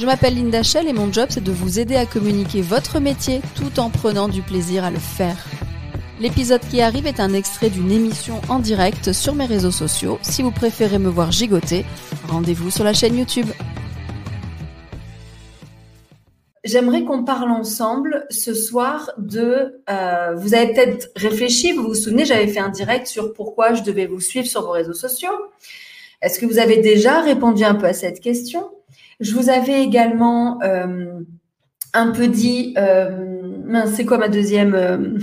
Je m'appelle Linda Shell et mon job c'est de vous aider à communiquer votre métier tout en prenant du plaisir à le faire. L'épisode qui arrive est un extrait d'une émission en direct sur mes réseaux sociaux. Si vous préférez me voir gigoter, rendez-vous sur la chaîne YouTube. J'aimerais qu'on parle ensemble ce soir de. Euh, vous avez peut-être réfléchi, vous vous souvenez, j'avais fait un direct sur pourquoi je devais vous suivre sur vos réseaux sociaux. Est-ce que vous avez déjà répondu un peu à cette question? Je vous avais également euh, un peu dit, euh, c'est quoi ma deuxième euh,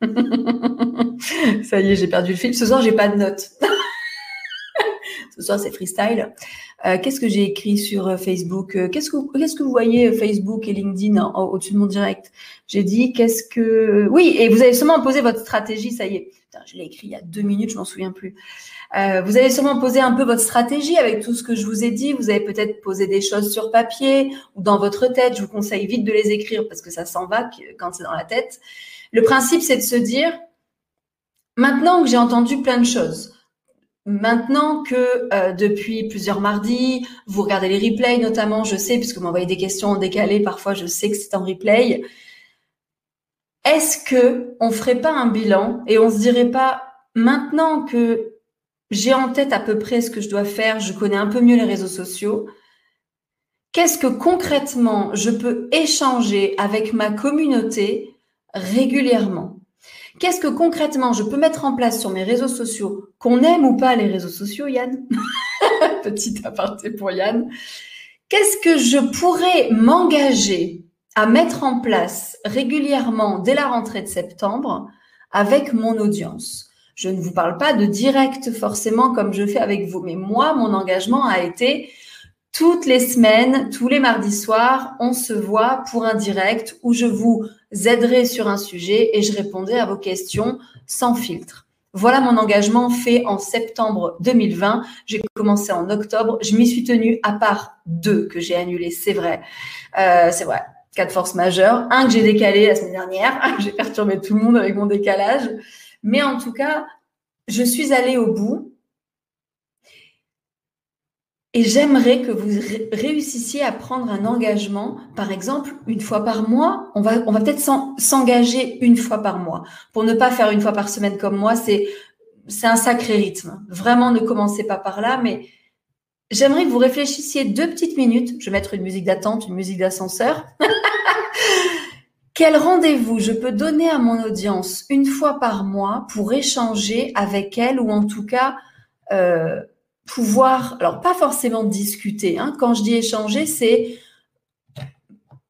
Ça y est, j'ai perdu le fil. Ce soir, j'ai pas de notes. Ce soir, c'est freestyle. Qu'est-ce que j'ai écrit sur Facebook? Qu'est-ce que qu'est-ce que vous voyez Facebook et LinkedIn au-dessus de mon direct? J'ai dit qu'est-ce que oui et vous avez sûrement posé votre stratégie. Ça y est, je l'ai écrit il y a deux minutes, je m'en souviens plus. Euh, vous avez sûrement posé un peu votre stratégie avec tout ce que je vous ai dit. Vous avez peut-être posé des choses sur papier ou dans votre tête. Je vous conseille vite de les écrire parce que ça s'en va quand c'est dans la tête. Le principe, c'est de se dire, maintenant que j'ai entendu plein de choses, maintenant que euh, depuis plusieurs mardis, vous regardez les replays notamment, je sais, puisque vous m'envoyez des questions en décalé, parfois je sais que c'est en replay. Est-ce que on ferait pas un bilan et on se dirait pas maintenant que j'ai en tête à peu près ce que je dois faire, je connais un peu mieux les réseaux sociaux. Qu'est-ce que concrètement je peux échanger avec ma communauté régulièrement? Qu'est-ce que concrètement je peux mettre en place sur mes réseaux sociaux, qu'on aime ou pas les réseaux sociaux, Yann Petit aparté pour Yann. Qu'est-ce que je pourrais m'engager à mettre en place régulièrement dès la rentrée de septembre avec mon audience? Je ne vous parle pas de direct forcément comme je fais avec vous, mais moi, mon engagement a été toutes les semaines, tous les mardis soirs, on se voit pour un direct où je vous aiderai sur un sujet et je répondrai à vos questions sans filtre. Voilà mon engagement fait en septembre 2020. J'ai commencé en octobre. Je m'y suis tenue à part deux que j'ai annulés, c'est vrai. Euh, c'est vrai. Quatre forces majeures. Un que j'ai décalé la semaine dernière. j'ai perturbé tout le monde avec mon décalage. Mais en tout cas, je suis allée au bout et j'aimerais que vous réussissiez à prendre un engagement, par exemple, une fois par mois. On va, on va peut-être s'engager une fois par mois. Pour ne pas faire une fois par semaine comme moi, c'est, c'est un sacré rythme. Vraiment, ne commencez pas par là, mais j'aimerais que vous réfléchissiez deux petites minutes. Je vais mettre une musique d'attente, une musique d'ascenseur. Quel rendez-vous je peux donner à mon audience une fois par mois pour échanger avec elle ou en tout cas euh, pouvoir, alors pas forcément discuter. Hein. Quand je dis échanger, c'est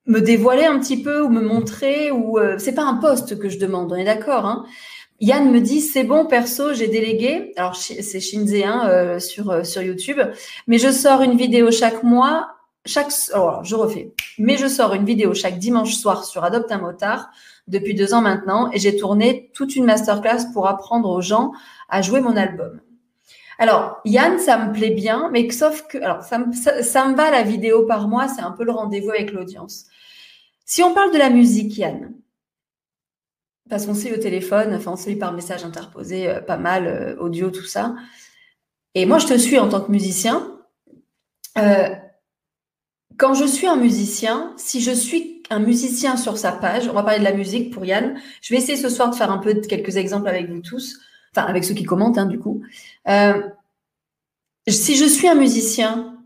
me dévoiler un petit peu ou me montrer ou euh, c'est pas un poste que je demande, on est d'accord. Hein. Yann me dit c'est bon perso j'ai délégué alors c'est Shinze hein, euh, sur sur YouTube mais je sors une vidéo chaque mois chaque, alors je refais, mais je sors une vidéo chaque dimanche soir sur Adopte un motard depuis deux ans maintenant et j'ai tourné toute une masterclass pour apprendre aux gens à jouer mon album. Alors, Yann, ça me plaît bien, mais sauf que, alors, ça me, va la vidéo par mois, c'est un peu le rendez-vous avec l'audience. Si on parle de la musique, Yann, parce qu'on sait au téléphone, enfin, on sait par message interposé, euh, pas mal, euh, audio, tout ça. Et moi, je te suis en tant que musicien. Euh, quand je suis un musicien, si je suis un musicien sur sa page, on va parler de la musique pour Yann. Je vais essayer ce soir de faire un peu quelques exemples avec vous tous, enfin avec ceux qui commentent hein, du coup. Euh, si je suis un musicien,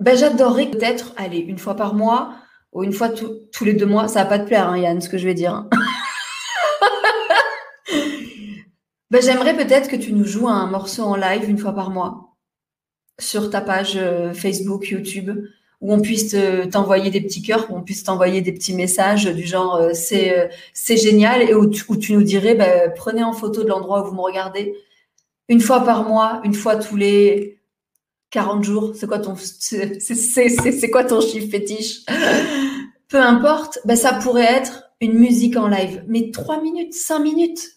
ben j'adorerais peut-être aller une fois par mois ou une fois tous les deux mois. Ça va pas te plaire, hein, Yann, ce que je vais dire. Hein. ben, j'aimerais peut-être que tu nous joues un morceau en live une fois par mois sur ta page euh, Facebook, YouTube où on puisse t'envoyer des petits cœurs, où on puisse t'envoyer des petits messages du genre euh, c'est euh, c'est génial et où tu, nous dirais bah, prenez en photo de l'endroit où vous me regardez une fois par mois, une fois tous les 40 jours, c'est quoi ton c'est quoi ton chiffre fétiche? Peu importe, ben ça pourrait être une musique en live, mais trois minutes, cinq minutes,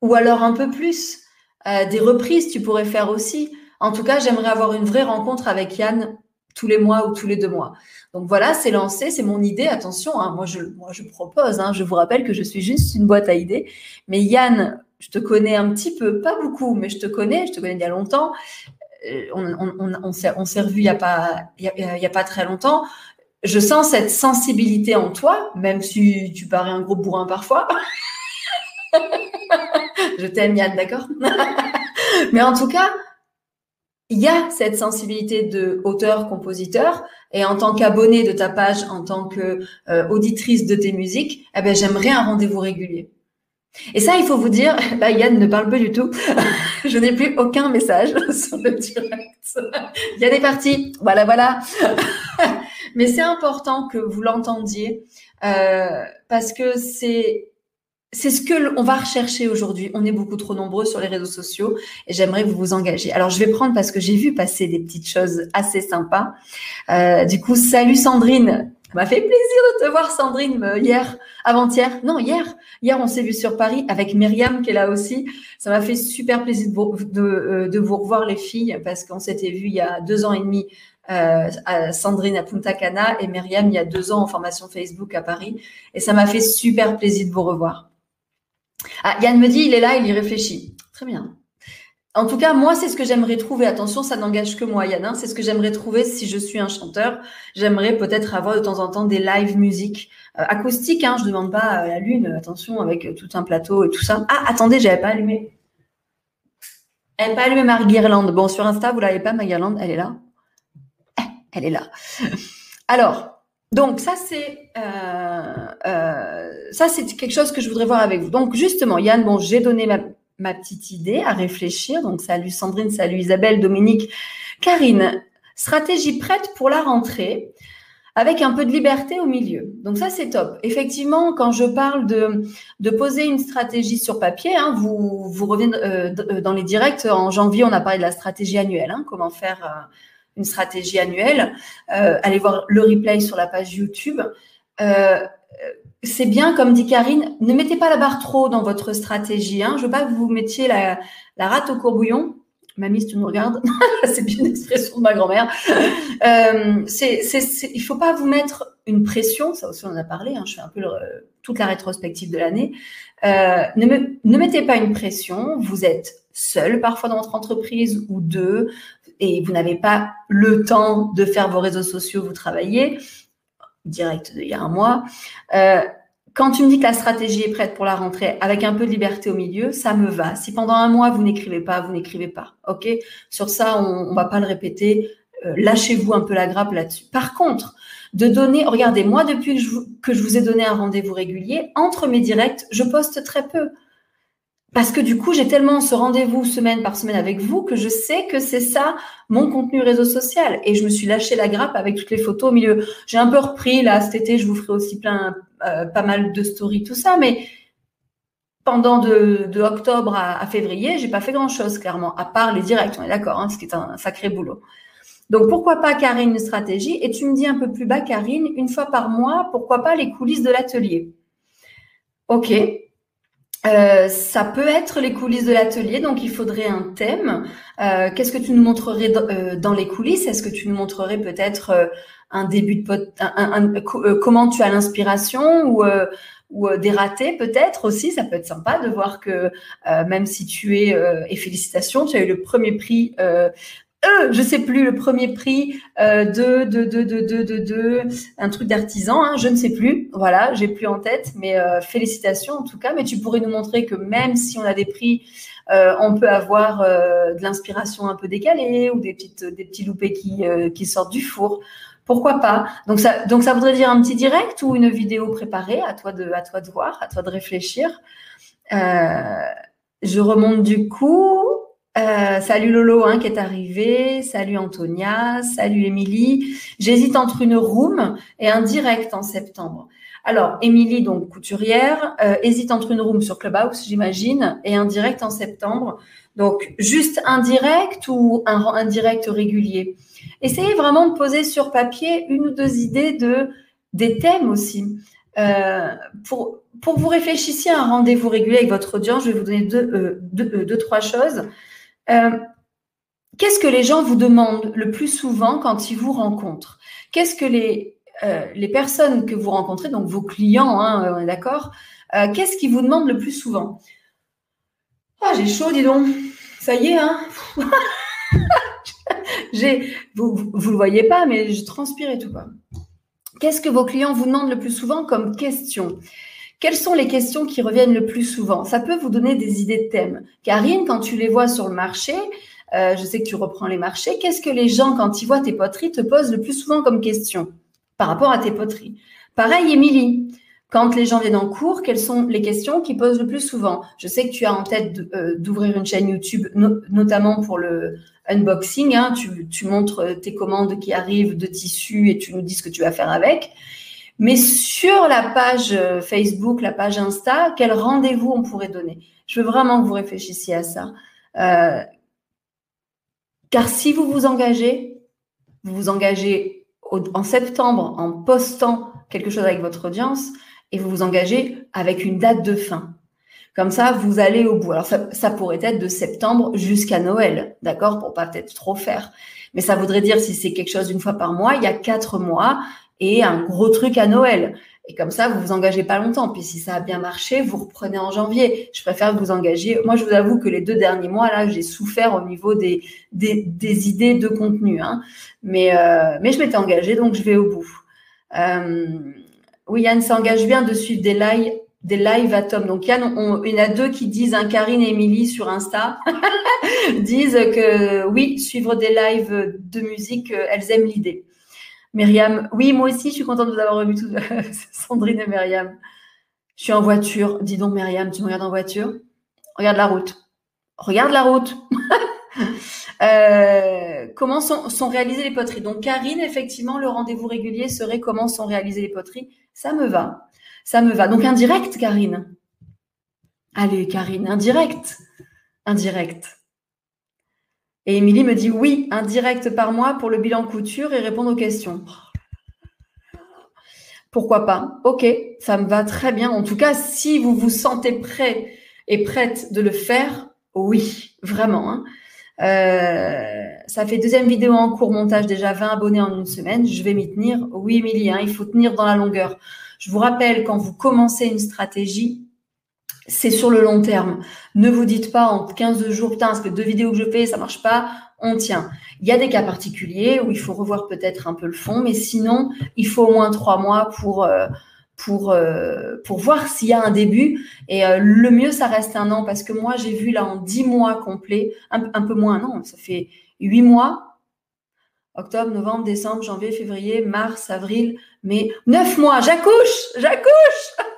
ou alors un peu plus. Euh, des reprises, tu pourrais faire aussi. En tout cas, j'aimerais avoir une vraie rencontre avec Yann tous les mois ou tous les deux mois. Donc voilà, c'est lancé, c'est mon idée. Attention, hein, moi, je, propose. Hein, je vous rappelle que je suis juste une boîte à idées. Mais Yann, je te connais un petit peu, pas beaucoup, mais je te connais, je te connais il y a longtemps. Euh, on, s'est revu il n'y y a, pas très longtemps. Je sens cette sensibilité en toi, même si tu parais un gros bourrin parfois. je t'aime Yann, d'accord? Mais en tout cas, il y a cette sensibilité de auteur-compositeur et en tant qu'abonné de ta page, en tant que euh, de tes musiques, eh ben, j'aimerais un rendez-vous régulier. Et ça, il faut vous dire, bah, Yann ne parle pas du tout. je n'ai plus aucun message sur le direct. Yann est parti. Voilà, voilà. Mais c'est important que vous l'entendiez euh, parce que c'est c'est ce que on va rechercher aujourd'hui. On est beaucoup trop nombreux sur les réseaux sociaux et j'aimerais vous vous engagiez. Alors je vais prendre parce que j'ai vu passer des petites choses assez sympas. Euh, du coup, salut Sandrine. Ça m'a fait plaisir de te voir Sandrine euh, hier, avant-hier. Non, hier. Hier, on s'est vu sur Paris avec Myriam qui est là aussi. Ça m'a fait super plaisir de vous, de, euh, revoir les filles parce qu'on s'était vu il y a deux ans et demi à Sandrine à Punta Cana et Myriam il y a deux ans en formation Facebook à Paris. Et ça m'a fait super plaisir de vous revoir. Ah, Yann me dit, il est là, il y réfléchit. Très bien. En tout cas, moi, c'est ce que j'aimerais trouver. Attention, ça n'engage que moi, Yann. Hein. C'est ce que j'aimerais trouver si je suis un chanteur. J'aimerais peut-être avoir de temps en temps des live musique euh, acoustiques. Hein. Je demande pas la lune. Attention, avec tout un plateau et tout ça. Ah, attendez, j'avais pas allumé. Elle pas allumé ma guirlande. Bon, sur Insta, vous l'avez pas, ma guirlande. Elle est là. Eh, elle est là. Alors, donc ça c'est euh, euh, ça c'est quelque chose que je voudrais voir avec vous. Donc justement, Yann, bon, j'ai donné ma, petite idée à réfléchir. Donc salut Sandrine, salut Isabelle, Dominique, Karine. Stratégie prête pour la rentrée avec un peu de liberté au milieu. Donc ça, c'est top. Effectivement, quand je parle de, de poser une stratégie sur papier, hein, vous, vous revenez euh, dans les directs, en janvier, on a parlé de la stratégie annuelle, hein, comment faire une stratégie annuelle. Euh, allez voir le replay sur la page YouTube. Euh, c'est bien, comme dit Karine, ne mettez pas la barre trop dans votre stratégie. Hein. Je veux pas que vous mettiez la, la rate au courbouillon. Mamie, si tu nous regardes, c'est bien une expression de ma grand-mère. Euh, c'est, c'est, faut pas vous mettre une pression, ça aussi on en a parlé, hein, je fais un peu toute la rétrospective de l'année. Euh, ne, ne mettez pas une pression, vous êtes seul parfois dans votre entreprise ou deux, et vous n'avez pas le temps de faire vos réseaux sociaux, vous travaillez, direct il y a un mois. Euh, quand tu me dis que la stratégie est prête pour la rentrée avec un peu de liberté au milieu, ça me va. Si pendant un mois vous n'écrivez pas, vous n'écrivez pas. OK? Sur ça, on, ne va pas le répéter. Euh, lâchez-vous un peu la grappe là-dessus. Par contre, de donner, regardez, moi depuis que je, que je vous ai donné un rendez-vous régulier, entre mes directs, je poste très peu. Parce que du coup, j'ai tellement ce rendez-vous semaine par semaine avec vous que je sais que c'est ça mon contenu réseau social. Et je me suis lâché la grappe avec toutes les photos au milieu. J'ai un peu repris là cet été, je vous ferai aussi plein, euh, pas mal de stories, tout ça. Mais pendant de, de octobre à, à février, j'ai pas fait grand chose clairement, à part les directs. On est d'accord, hein, ce qui est un sacré boulot. Donc pourquoi pas Karine une stratégie? Et tu me dis un peu plus bas, Karine, une fois par mois, pourquoi pas les coulisses de l'atelier? Ok, euh, ça peut être les coulisses de l'atelier, donc il faudrait un thème. Euh, qu'est-ce que tu nous montrerais euh, dans, les coulisses? Est-ce que tu nous montrerais peut-être un début de pot, comment tu as l'inspiration ou ou des ratés peut-être aussi? Ça peut être sympa de voir que même si tu es et félicitations, tu as eu le premier prix euh, je sais plus, le premier prix euh, de, de, de, de, de, de, un truc d'artisan, hein, je ne sais plus, voilà, j'ai plus en tête, mais euh, félicitations en tout cas. Mais tu pourrais nous montrer que même si on a des prix, euh, on peut avoir euh, de l'inspiration un peu décalée ou des petites, des petits loupés qui, qui sortent du four. Pourquoi pas? Donc ça, donc ça voudrait dire un petit direct ou une vidéo préparée? À toi de, à toi de voir, à toi de réfléchir. je remonte du coup. Euh, salut Lolo hein, qui est arrivé, salut Antonia, salut Émilie. J'hésite entre une room et un direct en septembre. Alors, Émilie, donc couturière, euh, hésite entre une room sur Clubhouse, j'imagine, et un direct en septembre. Donc, juste un direct ou un, direct régulier? Essayez vraiment de poser sur papier une ou deux idées de des thèmes aussi. Euh, pour, pour vous réfléchissiez à un rendez-vous régulier avec votre audience, je vais vous donner deux, euh, deux, trois choses. Qu'est-ce que les gens vous demandent le plus souvent quand ils vous rencontrent? Qu'est-ce que les, les personnes que vous rencontrez, donc vos clients, hein, on est d'accord, qu'est-ce qu'ils vous demandent le plus souvent? Ah, j'ai chaud, dis donc. Ça y est, hein J'ai, vous ne le voyez pas, mais je transpire et tout. Qu'est-ce que vos clients vous demandent le plus souvent comme question? Quelles sont les questions qui reviennent le plus souvent? Ça peut vous donner des idées de thèmes. Karine, quand tu les vois sur le marché, euh, je sais que tu reprends les marchés, qu'est-ce que les gens, quand ils voient tes poteries, te posent le plus souvent comme question par rapport à tes poteries? Pareil, Émilie. Quand les gens viennent en cours, quelles sont les questions qu'ils posent le plus souvent? Je sais que tu as en tête euh, d'ouvrir une chaîne YouTube, notamment pour le unboxing. Hein. tu, montres tes commandes qui arrivent de tissus et tu nous dis ce que tu vas faire avec. Mais sur la page euh, Facebook, la page Insta, quel rendez-vous on pourrait donner? Je veux vraiment que vous réfléchissiez à ça. Euh, car si vous vous engagez, vous vous engagez en septembre en postant quelque chose avec votre audience, et vous vous engagez avec une date de fin. Comme ça, vous allez au bout. Alors, ça, pourrait être de septembre jusqu'à Noël, d'accord, pour pas peut-être trop faire. Mais ça voudrait dire, si c'est quelque chose d'une fois par mois, il y a quatre mois et un gros truc à Noël. Et comme ça, vous vous engagez pas longtemps. Puis si ça a bien marché, vous reprenez en janvier. Je préfère vous engager. Moi, je vous avoue que les deux derniers mois, là, j'ai souffert au niveau des, idées de contenu. Hein. Mais, euh, mais je m'étais engagée, donc je vais au bout. Euh, oui, Yann s'engage bien de suivre des lives, des lives à Tom. Donc, Yann, on, il y en a deux qui disent, Karine et Émilie sur Insta, disent que oui, suivre des lives de musique, euh, elles aiment l'idée. Myriam, oui, moi aussi, je suis contente de vous avoir revu tous, Sandrine et Myriam. Je suis en voiture. Dis donc, Myriam, tu me regardes en voiture? Regarde la route. Regarde la route. Euh, comment sont, réalisées les poteries? Donc, Karine, effectivement, le rendez-vous régulier serait comment sont réalisées les poteries? Ça me va. Ça me va. Donc, un direct, Karine. Allez, Karine, un direct. Et Émilie me dit oui, un direct par mois pour le bilan couture et répondre aux questions. Pourquoi pas? Ok, ça me va très bien. En tout cas, si vous vous sentez prêt et prête de le faire, oui, vraiment. Hein. Euh, ça fait deuxième vidéo en cours montage, déjà 20 abonnés en une semaine. Je vais m'y tenir. Oui, Émilie, hein, il faut tenir dans la longueur. Je vous rappelle, quand vous commencez une stratégie, c'est sur le long terme. Ne vous dites pas en 15 jours, putain, parce que deux vidéos que je fais, ça marche pas, on tient. Il y a des cas particuliers où il faut revoir peut-être un peu le fond, mais sinon, il faut au moins trois mois pour, euh, pour, euh, pour voir s'il y a un début. Et euh, le mieux, ça reste un an, parce que moi, j'ai vu là en dix mois complets, un, un peu moins, non, ça fait huit mois, octobre, novembre, décembre, janvier, février, mars, avril, mai, neuf mois, j'accouche, j'accouche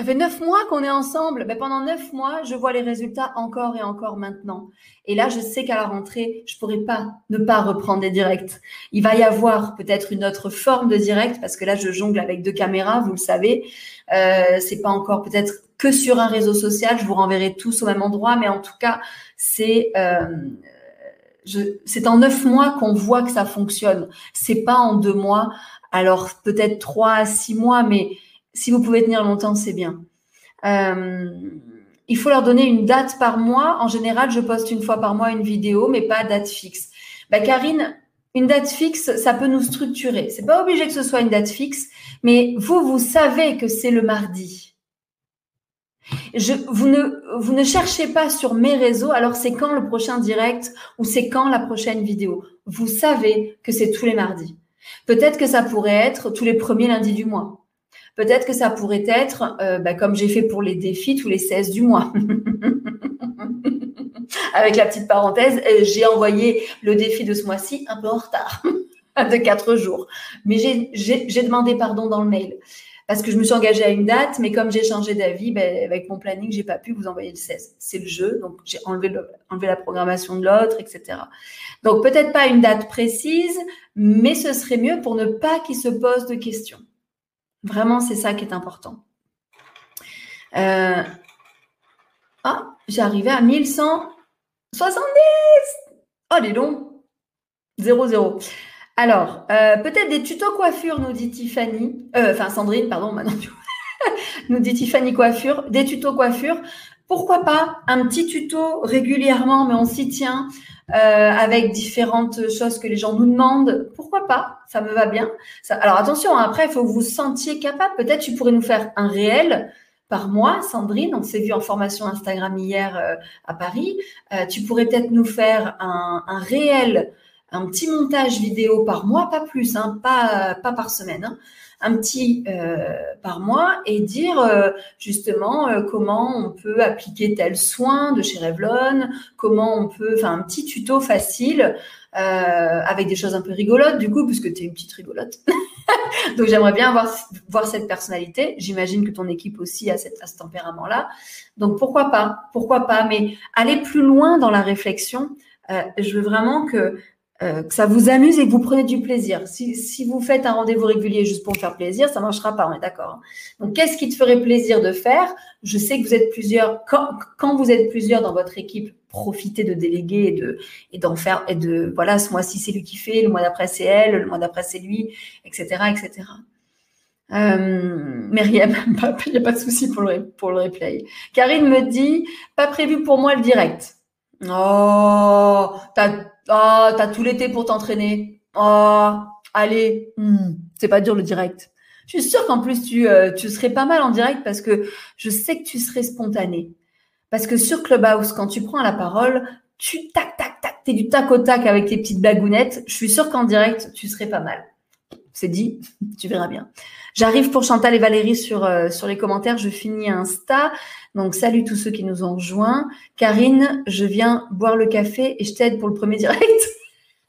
ça fait neuf mois qu'on est ensemble. Mais pendant neuf mois, je vois les résultats encore et encore maintenant. Et là, je sais qu'à la rentrée, je pourrais pas ne pas reprendre des directs. Il va y avoir peut-être une autre forme de direct parce que là, je jongle avec deux caméras, vous le savez. Euh, c'est pas encore peut-être que sur un réseau social. Je vous renverrai tous au même endroit, mais en tout cas, c'est euh, c'est en neuf mois qu'on voit que ça fonctionne. C'est pas en deux mois. Alors peut-être trois à six mois, mais si vous pouvez tenir longtemps, c'est bien. Euh, il faut leur donner une date par mois. En général, je poste une fois par mois une vidéo, mais pas date fixe. Bah, Karine, une date fixe, ça peut nous structurer. C'est pas obligé que ce soit une date fixe, mais vous, vous savez que c'est le mardi. Je, vous, ne, vous ne cherchez pas sur mes réseaux, alors c'est quand le prochain direct ou c'est quand la prochaine vidéo? Vous savez que c'est tous les mardis. Peut-être que ça pourrait être tous les premiers lundis du mois. Peut-être que ça pourrait être, euh, bah, comme j'ai fait pour les défis, tous les 16 du mois. Avec la petite parenthèse, euh, j'ai envoyé le défi de ce mois-ci un peu en retard, de 4 jours. Mais j'ai demandé pardon dans le mail parce que je me suis engagée à une date, mais comme j'ai changé d'avis, ben, avec mon planning, j'ai pas pu vous envoyer le 16. C'est le jeu, donc j'ai enlevé, enlevé la programmation de l'autre, etc. Donc peut-être pas une date précise, mais ce serait mieux pour ne pas qu'il se pose de questions. Vraiment, c'est ça qui est important. Euh, ah, arrivé à 1170. Oh, dis donc. 0, 0. Alors, euh, peut-être des tutos coiffure, nous dit Tiffany. Euh, enfin, Sandrine, pardon, maintenant. nous dit Tiffany Coiffure. Des tutos coiffure. Pourquoi pas un petit tuto régulièrement, mais on s'y tient. Euh, avec différentes choses que les gens nous demandent. Pourquoi pas? Ça me va bien. alors attention, hein, après, il faut que vous vous sentiez capable. Peut-être tu pourrais nous faire un réel par mois, Sandrine. On s'est vu en formation Instagram hier euh, à Paris. Euh, tu pourrais peut-être nous faire un, un, réel, un petit montage vidéo par mois, pas plus, hein, pas, pas par semaine. Hein, un petit euh, par mois et dire euh, justement euh, comment on peut appliquer tel soin de chez Revlon, comment on peut, enfin un petit tuto facile avec des choses un peu rigolotes du coup puisque tu es une petite rigolote. Donc j'aimerais bien voir, voir cette personnalité. J'imagine que ton équipe aussi a, cette, a ce tempérament-là. Donc pourquoi pas, pourquoi pas, mais aller plus loin dans la réflexion. je veux vraiment que euh, que ça vous amuse et que vous prenez du plaisir. Si, si vous faites un rendez-vous régulier juste pour faire plaisir, ça marchera pas, on est d'accord. Hein. Donc, qu'est-ce qui te ferait plaisir de faire? Je sais que vous êtes plusieurs. Quand, quand, vous êtes plusieurs dans votre équipe, profitez de déléguer et de et d'en faire et de voilà, ce mois-ci c'est lui qui fait, le mois d'après c'est elle, le mois d'après c'est lui, etc., etc. Euh, Myriam, il n'y a pas de souci pour le, pour le replay. Karine me dit, pas prévu pour moi le direct. Oh, t'as Oh, t'as tout l'été pour t'entraîner. Oh, allez, hmm, c'est pas dur le direct. Je suis sûre qu'en plus tu, euh, tu serais pas mal en direct parce que je sais que tu serais spontané. Parce que sur Clubhouse, quand tu prends la parole, tu tac tac tac, t'es du tac au tac avec tes petites blagounettes. Je suis sûre qu'en direct, tu serais pas mal. C'est dit, tu verras bien. J'arrive pour Chantal et Valérie sur, euh, les commentaires. Je finis Insta. Donc, salut tous ceux qui nous ont rejoints. Karine, je viens boire le café et je t'aide pour le premier direct.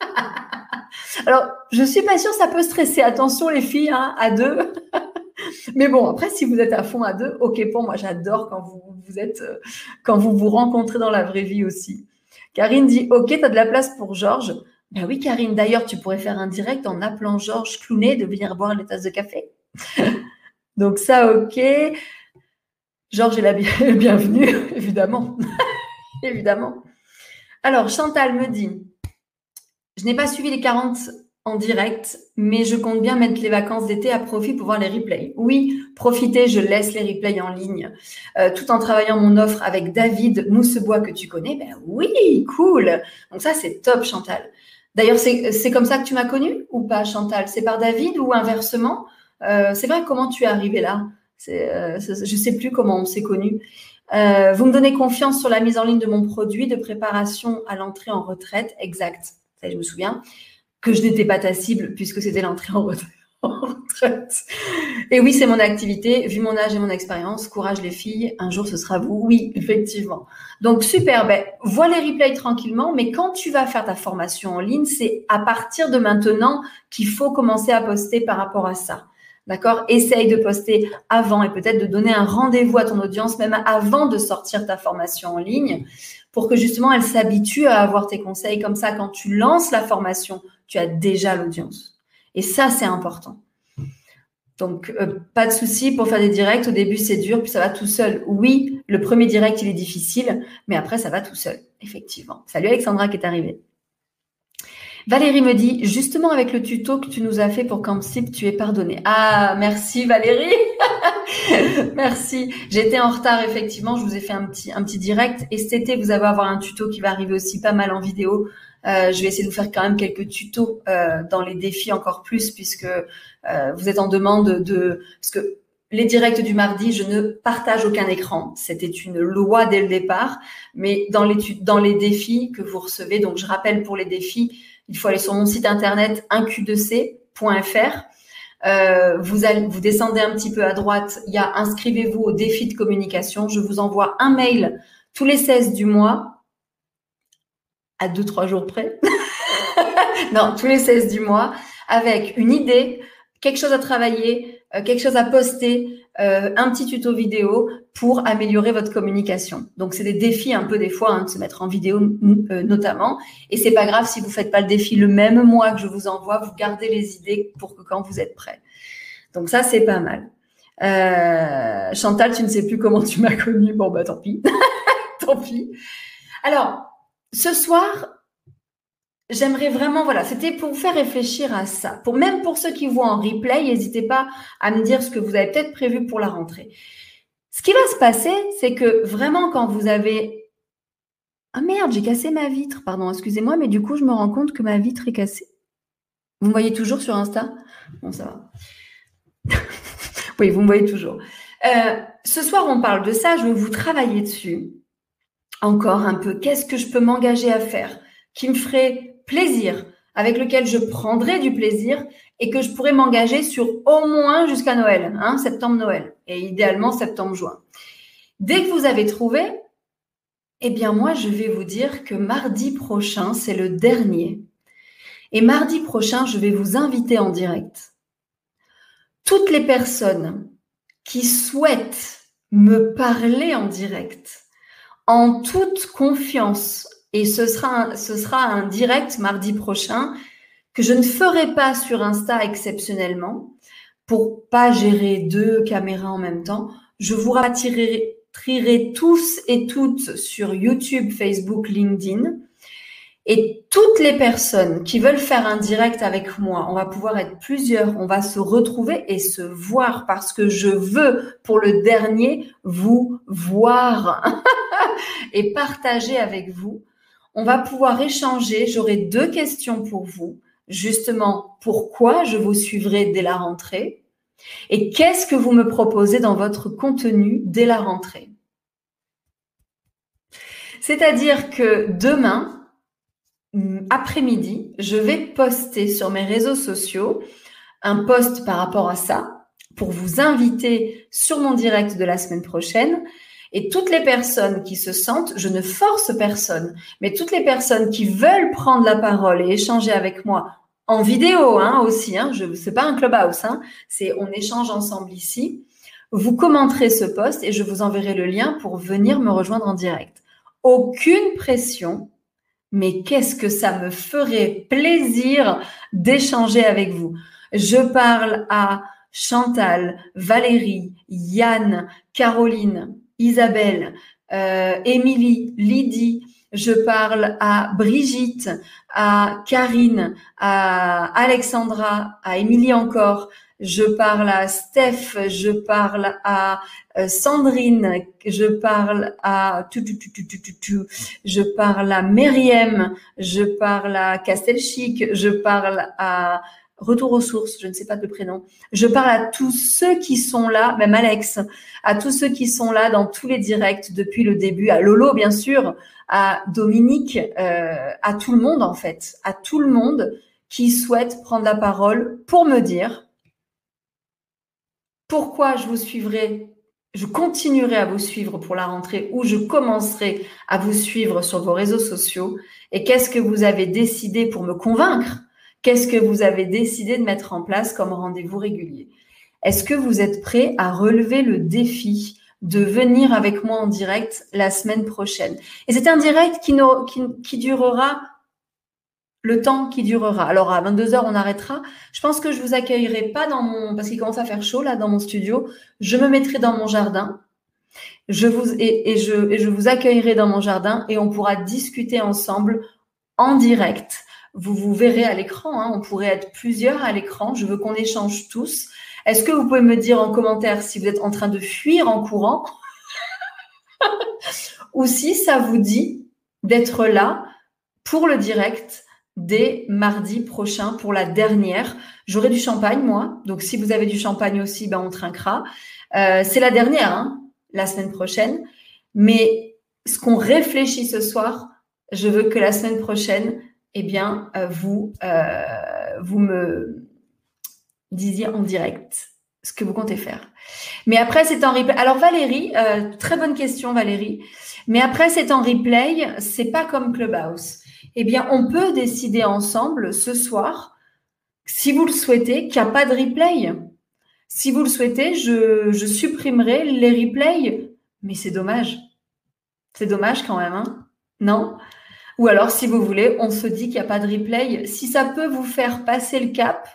Alors, je suis pas sûre, ça peut stresser. Attention les filles, hein, à deux. Mais bon, après, si vous êtes à fond à deux, ok pour moi, j'adore quand vous, vous euh, quand vous vous rencontrez dans la vraie vie aussi. Karine dit, ok, tu as de la place pour Georges. Ben oui, Karine, d'ailleurs, tu pourrais faire un direct en appelant Georges Clounet de venir boire les tasses de café. Donc ça, ok. Georges est la bienvenue, évidemment. évidemment. Alors, Chantal me dit, je n'ai pas suivi les 40 en direct, mais je compte bien mettre les vacances d'été à profit pour voir les replays. Oui, profitez, je laisse les replays en ligne, euh, tout en travaillant mon offre avec David Moussebois que tu connais. Ben oui, cool. Donc ça, c'est top, Chantal. D'ailleurs, c'est comme ça que tu m'as connue ou pas, Chantal? C'est par David ou inversement? Euh, C'est vrai, comment tu es arrivée là? Euh, Je ne sais plus comment on s'est connus. Euh, vous me donnez confiance sur la mise en ligne de mon produit de préparation à l'entrée en retraite. Exact. Ça, je me souviens que je n'étais pas ta cible puisque c'était l'entrée en retraite. Et oui, c'est mon activité. Vu mon âge et mon expérience, courage les filles, un jour ce sera vous. Oui, effectivement. Donc super, ben, vois les replays tranquillement, mais quand tu vas faire ta formation en ligne, c'est à partir de maintenant qu'il faut commencer à poster par rapport à ça. D'accord? Essaye de poster avant et peut-être de donner un rendez-vous à ton audience même avant de sortir ta formation en ligne pour que justement elle s'habitue à avoir tes conseils. Comme ça, quand tu lances la formation, tu as déjà l'audience. Et ça, c'est important. Donc, euh, pas de souci pour faire des directs. Au début, c'est dur, puis ça va tout seul. Oui, le premier direct, il est difficile, mais après, ça va tout seul, effectivement. Salut Alexandra qui est arrivée. Valérie me dit, justement avec le tuto que tu nous as fait pour CampSip, tu es pardonnée. Ah, merci Valérie. merci. J'étais en retard, effectivement. Je vous ai fait un petit, un petit direct. Et cet été, vous allez avoir un tuto qui va arriver aussi pas mal en vidéo euh, je vais essayer de vous faire quand même quelques tutos euh, dans les défis encore plus puisque euh, vous êtes en demande de parce que les directs du mardi, je ne partage aucun écran. C'était une loi dès le départ. Mais dans les, dans les défis que vous recevez, donc je rappelle pour les défis, il faut aller sur mon site internet 1q2c.fr. Euh, vous, allez, vous descendez un petit peu à droite, il y a inscrivez-vous au défi de communication. Je vous envoie un mail tous les 16 du mois à deux, trois jours près. non, tous les 16 du mois, avec une idée, quelque chose à travailler, euh, quelque chose à poster, euh, un petit tuto vidéo pour améliorer votre communication. Donc, c'est des défis un peu des fois hein, de se mettre en vidéo euh, notamment. Et c'est pas grave si vous faites pas le défi le même mois que je vous envoie, vous gardez les idées pour que quand vous êtes prêt. Donc ça, c'est pas mal. Chantal, tu ne sais plus comment tu m'as connu. Bon, bah tant pis. tant pis. Alors, ce soir, j'aimerais vraiment, voilà, c'était pour vous faire réfléchir à ça. Même pour ceux qui voient en replay, n'hésitez pas à me dire ce que vous avez peut-être prévu pour la rentrée. Ce qui va se passer, c'est que vraiment quand vous avez ah merde, j'ai cassé ma vitre, pardon, excusez-moi, mais du coup je me rends compte que ma vitre est cassée. Vous me voyez toujours sur Insta? Bon, ça va. oui, vous me voyez toujours. Euh, ce soir, on parle de ça. Je vais vous travailler dessus. Encore un peu. Qu'est-ce que je peux m'engager à faire qui me ferait plaisir, avec lequel je prendrais du plaisir et que je pourrais m'engager sur au moins jusqu'à Noël, hein, septembre-Noël, et idéalement septembre-juin. Dès que vous avez trouvé, eh bien moi, je vais vous dire que mardi prochain, c'est le dernier. Et mardi prochain, je vais vous inviter en direct. Toutes les personnes qui souhaitent me parler en direct, en toute confiance, et ce sera, un, ce sera un direct mardi prochain que je ne ferai pas sur Insta exceptionnellement pour pas gérer deux caméras en même temps. Je vous rattirerai tous et toutes sur YouTube, Facebook, LinkedIn. Et toutes les personnes qui veulent faire un direct avec moi, on va pouvoir être plusieurs, on va se retrouver et se voir parce que je veux pour le dernier vous voir et partager avec vous on va pouvoir échanger. J'aurai deux questions pour vous. Justement, pourquoi je vous suivrai dès la rentrée? Et qu'est-ce que vous me proposez dans votre contenu dès la rentrée? C'est-à-dire que demain, après-midi, je vais poster sur mes réseaux sociaux un post par rapport à ça pour vous inviter sur mon direct de la semaine prochaine et toutes les personnes qui se sentent, je ne force personne, mais toutes les personnes qui veulent prendre la parole et échanger avec moi en vidéo hein, aussi, hein, je c'est pas un clubhouse, hein, c'est on échange ensemble ici. Vous commenterez ce post et je vous enverrai le lien pour venir me rejoindre en direct. Aucune pression, mais qu'est-ce que ça me ferait plaisir d'échanger avec vous. Je parle à Chantal, Valérie, Yann, Caroline, Isabelle, euh, Émilie, Lydie, je parle à Brigitte, à Karine, à Alexandra, à Émilie encore, je parle à Steph, je parle à euh, Sandrine, je parle à tu, tu, tu, tu, je parle à Meriem, je parle à Castelchic, je parle à Retour aux sources, je ne sais pas de prénom. Je parle à tous ceux qui sont là, même Alex, à tous ceux qui sont là dans tous les directs depuis le début, à Lolo bien sûr, à Dominique, euh, à tout le monde en fait, à tout le monde qui souhaite prendre la parole pour me dire pourquoi je vous suivrai, je continuerai à vous suivre pour la rentrée ou je commencerai à vous suivre sur vos réseaux sociaux et qu'est-ce que vous avez décidé pour me convaincre Qu'est-ce que vous avez décidé de mettre en place comme rendez-vous régulier? Est-ce que vous êtes prêt à relever le défi de venir avec moi en direct la semaine prochaine? Et c'est un direct qui, durera le temps qui durera. Alors à 22h, on arrêtera. Je pense que je vous accueillerai pas dans mon parce qu'il commence à faire chaud là dans mon studio. Je me mettrai dans mon jardin. Je vous et je vous accueillerai dans mon jardin et on pourra discuter ensemble en direct vous vous verrez à l'écran. Hein. on pourrait être plusieurs à l'écran. Je veux qu'on échange tous. Est-ce que vous pouvez me dire en commentaire si vous êtes en train de fuir en courant ou si ça vous dit d'être là pour le direct dès mardi prochain pour la dernière. J'aurai du champagne, moi. Donc, si vous avez du champagne aussi, ben, on trinquera. Euh, c'est la dernière, hein, la semaine prochaine. Mais ce qu'on réfléchit ce soir, je veux que la semaine prochaine, eh bien, euh, vous, euh, vous me disiez en direct ce que vous comptez faire. Mais après, c'est en replay. Alors Valérie, euh, très bonne question Valérie. Mais après, c'est en replay. C'est pas comme Clubhouse. Eh bien, on peut décider ensemble ce soir, si vous le souhaitez, qu'il n'y a pas de replay. Si vous le souhaitez, je, je supprimerai les replays. Mais c'est dommage. C'est dommage quand même, hein Non? Ou alors, si vous voulez, on se dit qu'il n'y a pas de replay. Si ça peut vous faire passer le cap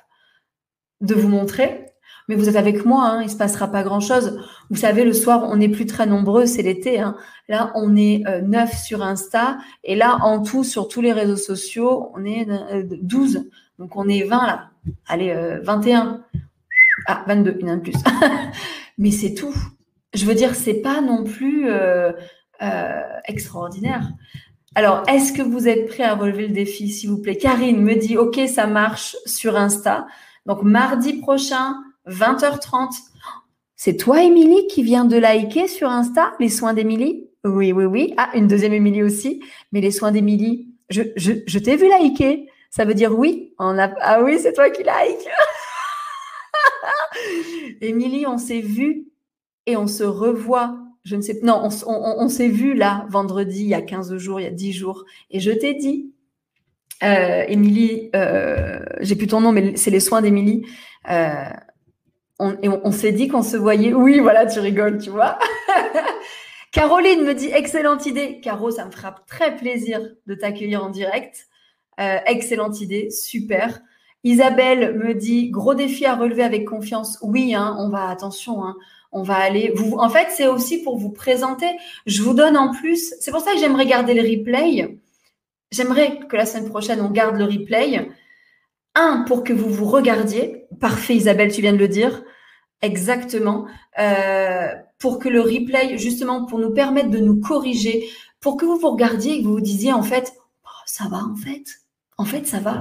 de vous montrer, mais vous êtes avec moi, hein, il se passera pas grand-chose. Vous savez, le soir, on n'est plus très nombreux, c'est l'été. Hein. Là, on est euh, neuf sur Insta, et là, en tout, sur tous les réseaux sociaux, on est 12. Euh, Donc, on est 20 là. Allez, 21. Euh, ah, 22, il y en a plus. mais c'est tout. Je veux dire, c'est pas non plus extraordinaire. Alors, est-ce que vous êtes prêt à relever le défi, s'il vous plaît? Karine me dit, OK, ça marche sur Insta. Donc, mardi prochain, 20h30. C'est toi, Émilie, qui vient de liker sur Insta les soins d'Émilie? Oui, oui, oui. Ah, une deuxième Émilie aussi. Mais les soins d'Émilie, je, je, je t'ai vu liker. Ça veut dire oui. On a... Ah oui, c'est toi qui like. Émilie, on s'est vu et on se revoit. Je ne sais Non, on, s'est vu là vendredi, il y a 15 jours, il y a 10 jours. Et je t'ai dit, euh, Émilie, euh, j'ai plus ton nom, mais c'est les soins d'Émilie. Euh, on, on, s'est dit qu'on se voyait. Oui, voilà, tu rigoles, tu vois. Caroline me dit excellente idée. Caro, ça me fera très plaisir de t'accueillir en direct. Euh, excellente idée, super. Isabelle me dit gros défi à relever avec confiance. Oui, hein, on va attention, hein, on va aller. Vous, en fait, c'est aussi pour vous présenter. Je vous donne en plus. C'est pour ça que j'aimerais garder le replay. J'aimerais que la semaine prochaine on garde le replay un, pour que vous vous regardiez. Parfait, Isabelle, tu viens de le dire. Exactement. Euh, pour que le replay, justement, pour nous permettre de nous corriger, pour que vous vous regardiez et que vous vous disiez, en fait, oh, ça va, en fait. En fait, ça va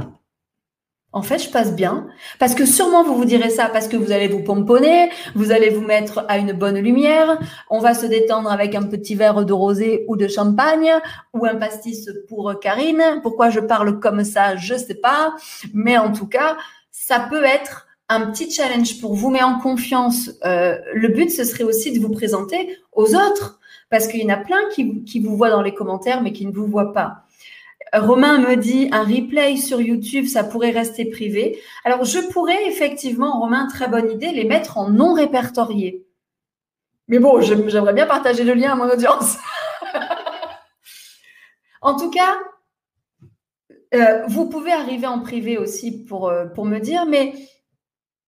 en fait, je passe bien. Parce que sûrement, vous vous direz ça parce que vous allez vous pomponner, vous allez vous mettre à une bonne lumière, on va se détendre avec un petit verre de rosé ou de champagne ou un pastis pour Karine. Pourquoi je parle comme ça, je sais pas. Mais en tout cas, ça peut être un petit challenge pour vous, mettre en confiance. Euh, le but, ce serait aussi de vous présenter aux autres. Parce qu'il y en a plein qui, qui vous voient dans les commentaires, mais qui ne vous voient pas. Romain me dit un replay sur YouTube, ça pourrait rester privé. Alors, je pourrais effectivement, Romain, très bonne idée, les mettre en non répertorié. Mais bon, j'aimerais bien partager le lien à mon audience. en tout cas, euh, vous pouvez arriver en privé aussi pour, euh, pour me dire, mais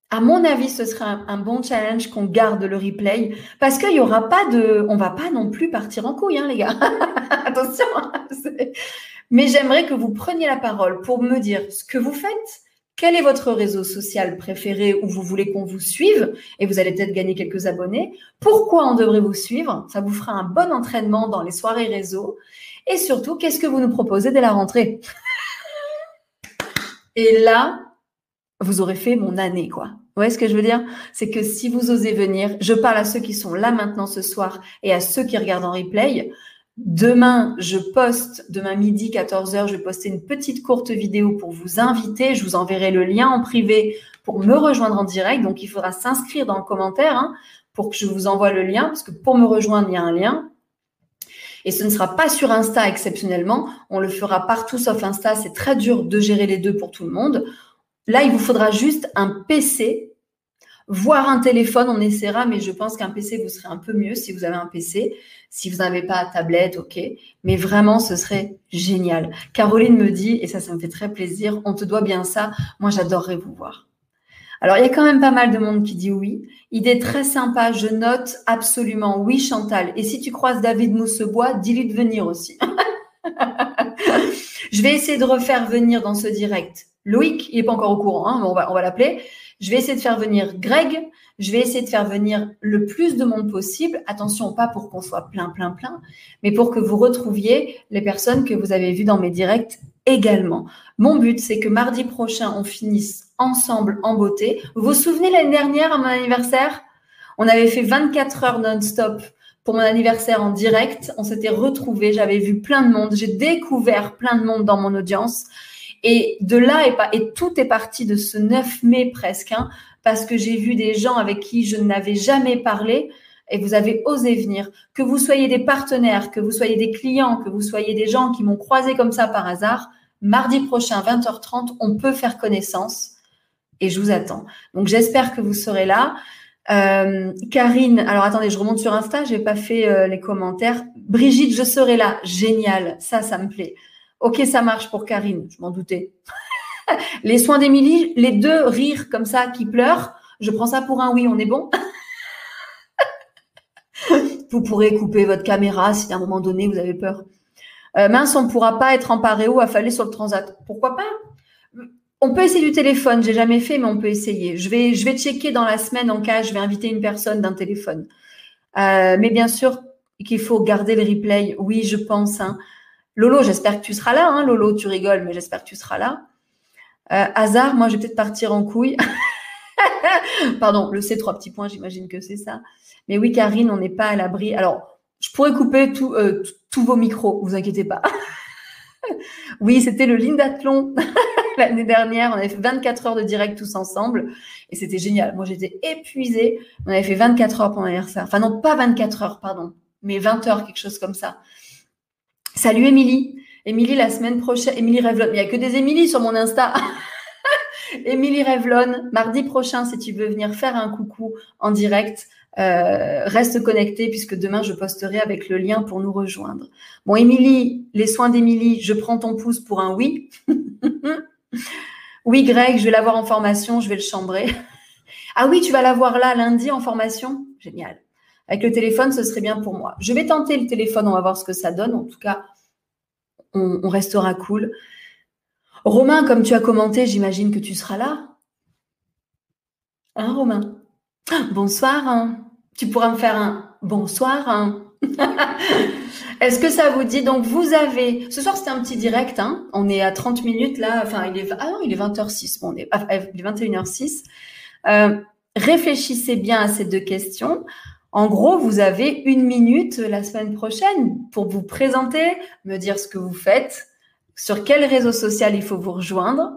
à mon avis, ce serait un, bon challenge qu'on garde le replay parce qu'il n'y aura pas de. On va pas non plus partir en couille, hein, les gars. Attention. Mais j'aimerais que vous preniez la parole pour me dire ce que vous faites, quel est votre réseau social préféré où vous voulez qu'on vous suive et vous allez peut-être gagner quelques abonnés. Pourquoi on devrait vous suivre? Ça vous fera un bon entraînement dans les soirées réseau. Et surtout, qu'est-ce que vous nous proposez dès la rentrée? Et là, vous aurez fait mon année, quoi. Vous voyez ce que je veux dire? C'est que si vous osez venir, je parle à ceux qui sont là maintenant ce soir et à ceux qui regardent en replay, Demain, je poste, demain midi, 14h, je vais poster une petite courte vidéo pour vous inviter. Je vous enverrai le lien en privé pour me rejoindre en direct. Donc, il faudra s'inscrire dans le commentaire hein, pour que je vous envoie le lien, parce que pour me rejoindre, il y a un lien. Et ce ne sera pas sur Insta exceptionnellement. On le fera partout sauf Insta. C'est très dur de gérer les deux pour tout le monde. Là, il vous faudra juste un PC Voir un téléphone, on essaiera, mais je pense qu'un PC vous serait un peu mieux si vous avez un PC. Si vous n'avez pas tablette, ok. Mais vraiment, ce serait génial. Caroline me dit, et ça, ça me fait très plaisir, on te doit bien ça. Moi, j'adorerais vous voir. Alors, il y a quand même pas mal de monde qui dit oui. Idée très sympa, je note absolument oui, Chantal. Et si tu croises David Moussebois, dis-lui de venir aussi. je vais essayer de refaire venir dans ce direct. Loïc, il n'est pas encore au courant, hein, mais on va, on va l'appeler. Je vais essayer de faire venir Greg. Je vais essayer de faire venir le plus de monde possible. Attention, pas pour qu'on soit plein, plein, plein, mais pour que vous retrouviez les personnes que vous avez vues dans mes directs également. Mon but, c'est que mardi prochain, on finisse ensemble en beauté. Vous vous souvenez l'année dernière, à mon anniversaire, on avait fait 24 heures non-stop pour mon anniversaire en direct. On s'était retrouvés. J'avais vu plein de monde. J'ai découvert plein de monde dans mon audience. Et de là, et, tout est parti de ce 9 mai presque, hein, parce que j'ai vu des gens avec qui je n'avais jamais parlé et vous avez osé venir. Que vous soyez des partenaires, que vous soyez des clients, que vous soyez des gens qui m'ont croisé comme ça par hasard, mardi prochain, 20h30, on peut faire connaissance et je vous attends. Donc j'espère que vous serez là. Euh, Karine, alors attendez, je remonte sur Insta, j'ai pas fait euh, les commentaires. Brigitte, je serai là. Génial, ça, ça me plaît. Ok, ça marche pour Karine, je m'en doutais. les soins d'Émilie, les deux rires comme ça qui pleurent, Je prends ça pour un oui, on est bon? Vous pourrez couper votre caméra si à un moment donné vous avez peur. Euh, mince, on ne pourra pas être en paréo affalé sur le transat. Pourquoi pas? On peut essayer du téléphone. J'ai jamais fait, mais on peut essayer. Je vais, je checker dans la semaine en cas. Je vais inviter une personne d'un téléphone. Euh, mais bien sûr qu'il faut garder le replay. Oui, je pense. Hein. Lolo, j'espère que tu seras là. Hein. Lolo, tu rigoles, mais j'espère que tu seras là. Euh, hasard, moi, je vais peut-être partir en couille. Pardon, le C, trois petits points, j'imagine que c'est ça. Mais oui, Karine, on n'est pas à l'abri. Alors, je pourrais couper euh, tous vos micros, vous inquiétez pas. oui, c'était le Lindathlon l'année dernière. On avait fait 24 heures de direct tous ensemble et c'était génial. Moi, j'étais épuisée. On avait fait 24 heures pendant l'anniversaire. Enfin, non, pas 24 heures, pardon, mais 20 heures, quelque chose comme ça. Salut Émilie. Émilie, la semaine prochaine. Émilie Revlon. Il n'y a que des Émilie sur mon Insta. Émilie Revlon, mardi prochain, si tu veux venir faire un coucou en direct, euh, reste connecté puisque demain je posterai avec le lien pour nous rejoindre. Bon, Émilie, les soins d'Émilie, je prends ton pouce pour un oui. oui, Greg, je vais l'avoir en formation, je vais le chambrer. ah oui, tu vas l'avoir là lundi en formation? Génial. Avec le téléphone, ce serait bien pour moi. Je vais tenter le téléphone, on va voir ce que ça donne. En tout cas, on, restera cool. Romain, comme tu as commenté, j'imagine que tu seras là. Hein, Romain? Bonsoir. Hein. Tu pourras me faire un bonsoir. Hein. Est-ce que ça vous dit? Donc, vous avez. Ce soir, c'était un petit direct. Hein. On est à 30 minutes là. Enfin, il est. Ah non, il est 20h06. Bon, on est... Ah, il est 21h06. Euh, réfléchissez bien à ces deux questions. En gros, vous avez une minute la semaine prochaine pour vous présenter, me dire ce que vous faites, sur quel réseau social il faut vous rejoindre,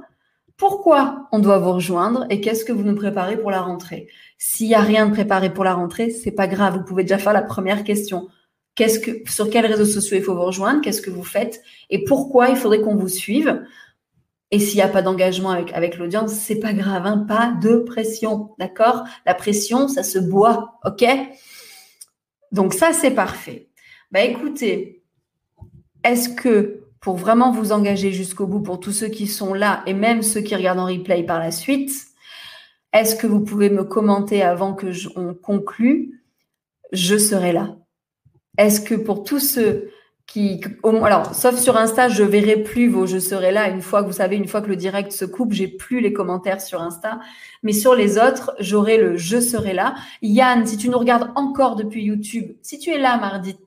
pourquoi on doit vous rejoindre et qu'est-ce que vous nous préparez pour la rentrée. S'il n'y a rien de préparé pour la rentrée, c'est pas grave. Vous pouvez déjà faire la première question. Qu'est-ce que, sur quels réseaux sociaux il faut vous rejoindre Qu'est-ce que vous faites Et pourquoi il faudrait qu'on vous suive Et s'il n'y a pas d'engagement avec, avec l'audience, c'est pas grave, hein, pas de pression, d'accord? La pression, ça se boit, ok? Donc ça, c'est parfait. Bah écoutez, est-ce que pour vraiment vous engager jusqu'au bout pour tous ceux qui sont là et même ceux qui regardent en replay par la suite. Est-ce que vous pouvez me commenter avant que je, on conclue? Je serai là. Est-ce que pour tous ceux qui, alors, sauf sur Insta, je verrai plus vos je serai là une fois que vous savez, une fois que le direct se coupe, j'ai plus les commentaires sur Insta. Mais sur les autres, j'aurai le je serai là. Yann, si tu nous regardes encore depuis YouTube, si tu es là mardi,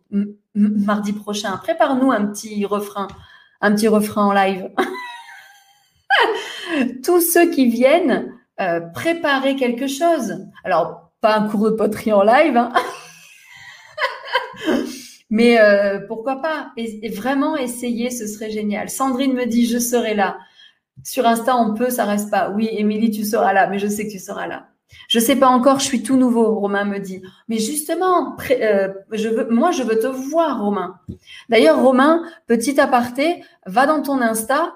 mardi prochain, prépare-nous un petit refrain, un petit refrain en live. Tous ceux qui viennent euh, préparer quelque chose. Alors, pas un cours de poterie en live, hein. Mais euh, pourquoi pas? Et, vraiment essayer, ce serait génial. Sandrine me dit, je serai là. Sur Insta, on peut, ça reste pas. Oui, Émilie, tu seras là, mais je sais que tu seras là. Je sais pas encore, je suis tout nouveau, Romain me dit. Mais justement, euh, je veux, moi, je veux te voir, Romain. D'ailleurs, Romain, petit aparté, va dans ton Insta,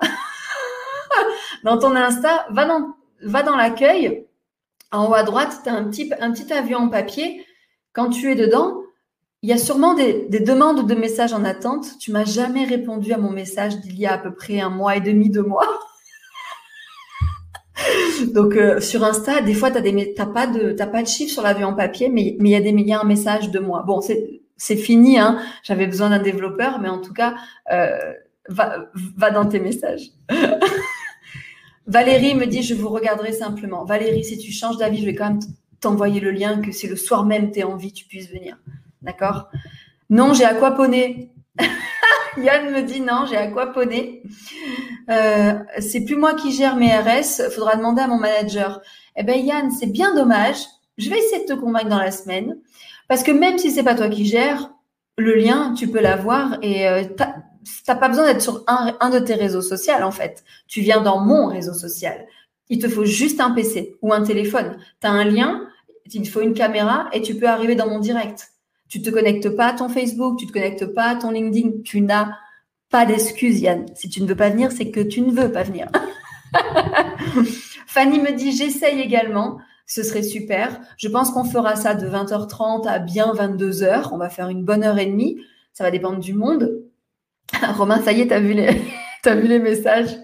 dans ton Insta, va dans, va dans l'accueil. En haut à droite, tu as un petit, un petit avion en papier. Quand tu es dedans, il y a sûrement des, demandes de messages en attente. Tu m'as jamais répondu à mon message d'il y a à peu près un mois et demi, deux mois. Donc euh, sur Insta, des fois, tu n'as pas de de chiffres sur l'avion en papier, mais il y a des milliards de messages de moi. Bon, c'est fini. Hein. J'avais besoin d'un développeur, mais en tout cas, euh, va, dans tes messages. Valérie me dit, je vous regarderai simplement. Valérie, si tu changes d'avis, je vais quand même t'envoyer le lien que si le soir même tu es envie, tu puisses venir. D'accord? Non, j'ai aquaponé. Yann me dit non, j'ai aquaponé. Euh, c'est plus moi qui gère mes RS, faudra demander à mon manager. Eh ben Yann, c'est bien dommage. Je vais essayer de te convaincre dans la semaine, parce que même si c'est pas toi qui gères, le lien, tu peux l'avoir et euh, t'as pas besoin d'être sur un, un, de tes réseaux sociaux en fait. Tu viens dans mon réseau social. Il te faut juste un PC ou un téléphone. Tu as un lien, il te faut une caméra et tu peux arriver dans mon direct. Tu te connectes pas à ton Facebook, tu te connectes pas à ton LinkedIn, tu n'as pas d'excuse, Yann. Si tu ne veux pas venir, c'est que tu ne veux pas venir. Fanny me dit j'essaye également. Ce serait super. Je pense qu'on fera ça de 20h30 à bien 22h. On va faire une bonne heure et demie. Ça va dépendre du monde. Romain, ça y est, t'as vu les, as vu les messages.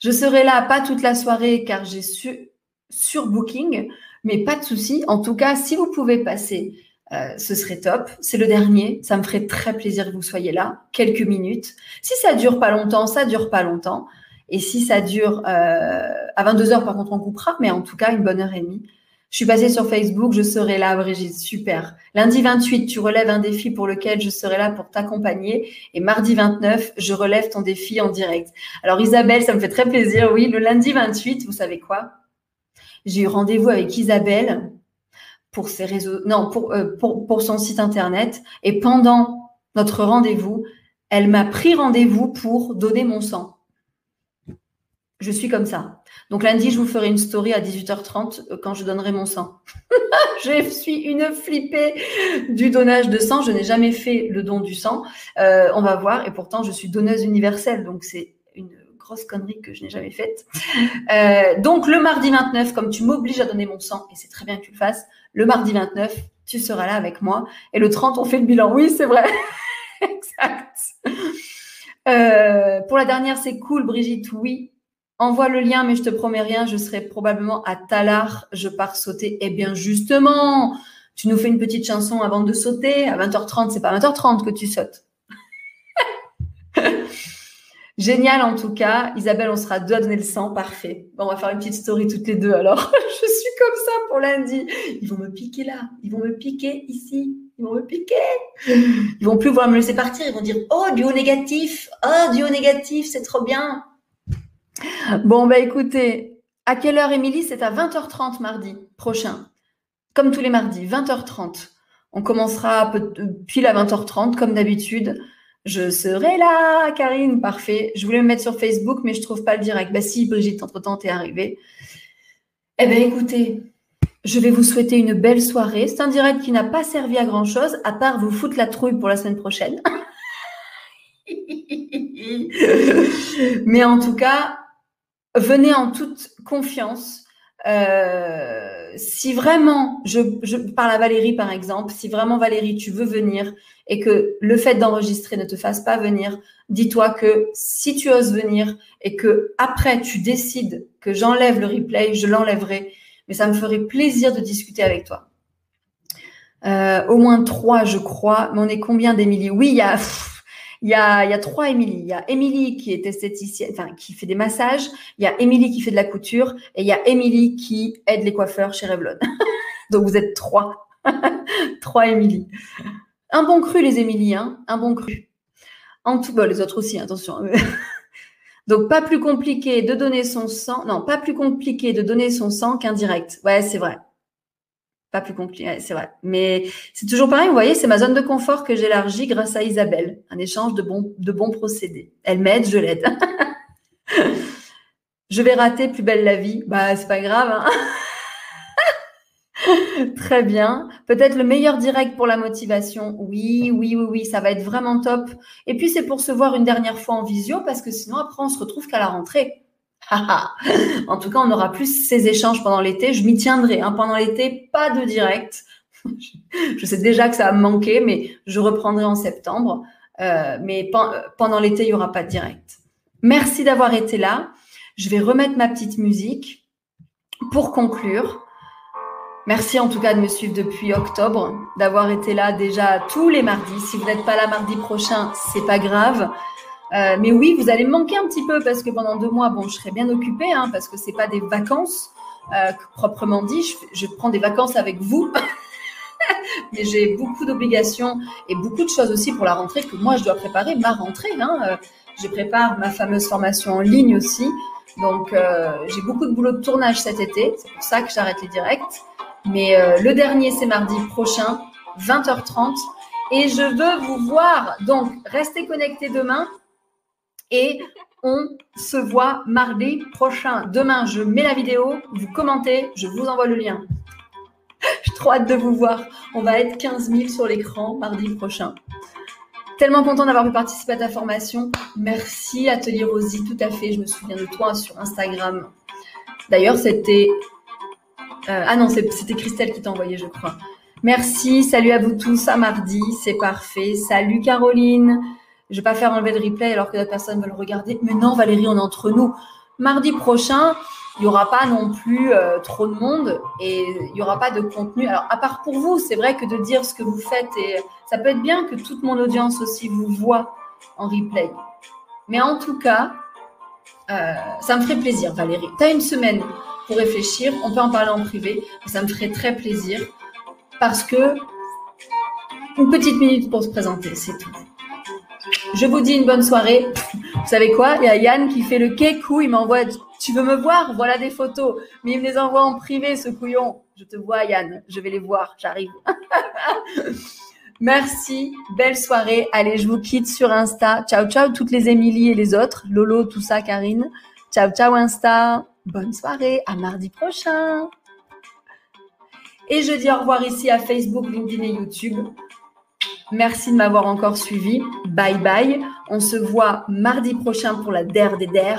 Je serai là pas toute la soirée car j'ai su, sur Booking Mais pas de souci. En tout cas, si vous pouvez passer, euh, ce serait top. C'est le dernier. Ça me ferait très plaisir que vous soyez là, quelques minutes. Si ça dure pas longtemps, ça dure pas longtemps. Et si ça dure euh, à 22 heures, par contre, on coupera, mais en tout cas, une bonne heure et demie. Je suis passée sur Facebook, je serai là, Brigitte, super. Lundi 28, tu relèves un défi pour lequel je serai là pour t'accompagner. Et mardi 29, je relève ton défi en direct. Alors Isabelle, ça me fait très plaisir. Oui, le lundi 28, vous savez quoi? J'ai eu rendez-vous avec Isabelle pour ses réseaux, non, pour, euh, pour, pour son site internet. Et pendant notre rendez-vous, elle m'a pris rendez-vous pour donner mon sang. Je suis comme ça. Donc lundi, je vous ferai une story à 18h30 euh, quand je donnerai mon sang. je suis une flippée du donnage de sang. Je n'ai jamais fait le don du sang. Euh, on va voir. Et pourtant, je suis donneuse universelle. Donc c'est une grosse connerie que je n'ai jamais faite. Euh, donc le mardi 29, comme tu m'obliges à donner mon sang, et c'est très bien que tu le fasses, le mardi 29, tu seras là avec moi. Et le 30, on fait le bilan. Oui, c'est vrai. exact. pour la dernière, c'est cool, Brigitte. Oui, Envoie le lien, mais je te promets rien, je serai probablement à Talar, je pars sauter. Eh bien, justement, tu nous fais une petite chanson avant de sauter. À 20h30, c'est pas 20h30 que tu sautes. Génial en tout cas. Isabelle, on sera deux à donner le sang. Parfait. Bon, on va faire une petite story toutes les deux alors. je suis comme ça pour lundi. Ils vont me piquer là. Ils vont me piquer ici. Ils vont me piquer. Ils vont plus vouloir me laisser partir. Ils vont dire Oh, du haut négatif. Oh, du haut négatif, c'est trop bien. Bon, bah écoutez, à quelle heure, Émilie? C'est à 20h30 mardi prochain. Comme tous les mardis, 20h30. On commencera pile à 20h30, comme d'habitude. Je serai là, Karine, parfait. Je voulais me mettre sur Facebook, mais je trouve pas le direct. Bah si, Brigitte, entre-temps, t'es arrivée. Eh bien, écoutez, je vais vous souhaiter une belle soirée. C'est un direct qui n'a pas servi à grand-chose, à part vous foutre la trouille pour la semaine prochaine. mais en tout cas, venez en toute confiance. Euh, si vraiment, je, parle à Valérie par exemple, si vraiment Valérie, tu veux venir et que le fait d'enregistrer ne te fasse pas venir, dis-toi que si tu oses venir et que après tu décides que j'enlève le replay, je l'enlèverai, mais ça me ferait plaisir de discuter avec toi. Euh, au moins trois, je crois. Mais on est combien d'Emilie Oui, il y a. Il y a, il y a trois Émilie. Il y a Émilie qui est esthéticienne, enfin, qui fait des massages. Il y a Émilie qui fait de la couture. Et il y a Émilie qui aide les coiffeurs chez Revlon. Donc, vous êtes trois. trois Émilie. Un bon cru, les Émilie, hein. Un bon cru. En tout, cas, les autres aussi, attention. Donc, pas plus compliqué de donner son sang. Non, pas plus compliqué de donner son sang qu'un direct. Ouais, c'est vrai pas plus compliqué, c'est vrai. Mais c'est toujours pareil, vous voyez, c'est ma zone de confort que j'élargis grâce à Isabelle. Un échange de bons, de bons procédés. Elle m'aide, je l'aide. je vais rater plus belle la vie. Bah, c'est pas grave. Hein Très bien. Peut-être le meilleur direct pour la motivation. Oui, oui, oui, oui, ça va être vraiment top. Et puis, c'est pour se voir une dernière fois en visio parce que sinon, après, on se retrouve qu'à la rentrée. en tout cas, on aura plus ces échanges pendant l'été. Je m'y tiendrai. Hein. Pendant l'été, pas de direct. je sais déjà que ça va me manquer, mais je reprendrai en septembre. Euh, mais pendant l'été, il n'y aura pas de direct. Merci d'avoir été là. Je vais remettre ma petite musique pour conclure. Merci en tout cas de me suivre depuis octobre, d'avoir été là déjà tous les mardis. Si vous n'êtes pas là mardi prochain, c'est pas grave. Euh, mais oui, vous allez manquer un petit peu parce que pendant deux mois, bon, je serai bien occupée hein, parce que c'est pas des vacances euh, proprement dit. Je, prends des vacances avec vous, mais j'ai beaucoup d'obligations et beaucoup de choses aussi pour la rentrée que moi je dois préparer ma rentrée. Hein. Euh, je prépare ma fameuse formation en ligne aussi, donc euh, j'ai beaucoup de boulot de tournage cet été. C'est pour ça que j'arrête les directs. Mais le dernier, c'est mardi prochain, 20h30. Et je veux vous voir. Donc, restez connectés demain et on se voit mardi prochain. Demain, je mets la vidéo, vous commentez, je vous envoie le lien. J'ai trop hâte de vous voir. On va être 15 000 sur l'écran mardi prochain. Tellement content d'avoir pu participer à ta formation. Merci Atelier Rosie, tout à fait. Je me souviens de toi sur Instagram. D'ailleurs, c'était... Euh, ah non, c'était Christelle qui t'a envoyé, je crois. Merci, salut à vous tous, à mardi, c'est parfait. Salut Caroline. Je vais pas faire enlever le replay alors que d'autres personnes veulent regarder. Mais non, Valérie, on est entre nous. Mardi prochain, il n'y aura pas non plus euh, trop de monde et il n'y aura pas de contenu. Alors, à part pour vous, c'est vrai que de dire ce que vous faites, et ça peut être bien que toute mon audience aussi vous voit en replay. Mais en tout cas, euh, ça me ferait plaisir, Valérie. Tu as une semaine pour réfléchir, on peut en parler en privé, ça me ferait très plaisir parce que une petite minute pour se présenter, c'est tout. Je vous dis une bonne soirée. Vous savez quoi? Il y a Yann qui fait le kékou, il m'envoie Tu veux me voir? Voilà des photos. Mais il me les envoie en privé, ce couillon. Je te vois, Yann. Je vais les voir. J'arrive. Merci. Belle soirée. Allez, je vous quitte sur Insta. Ciao, ciao, toutes les Émilie et les autres. Lolo, tout ça, Karine. Ciao, ciao, Insta. Bonne soirée. À mardi prochain. Et je dis au revoir ici à Facebook, LinkedIn et YouTube. Merci de m'avoir encore suivi. Bye bye. On se voit mardi prochain pour la DER des DER.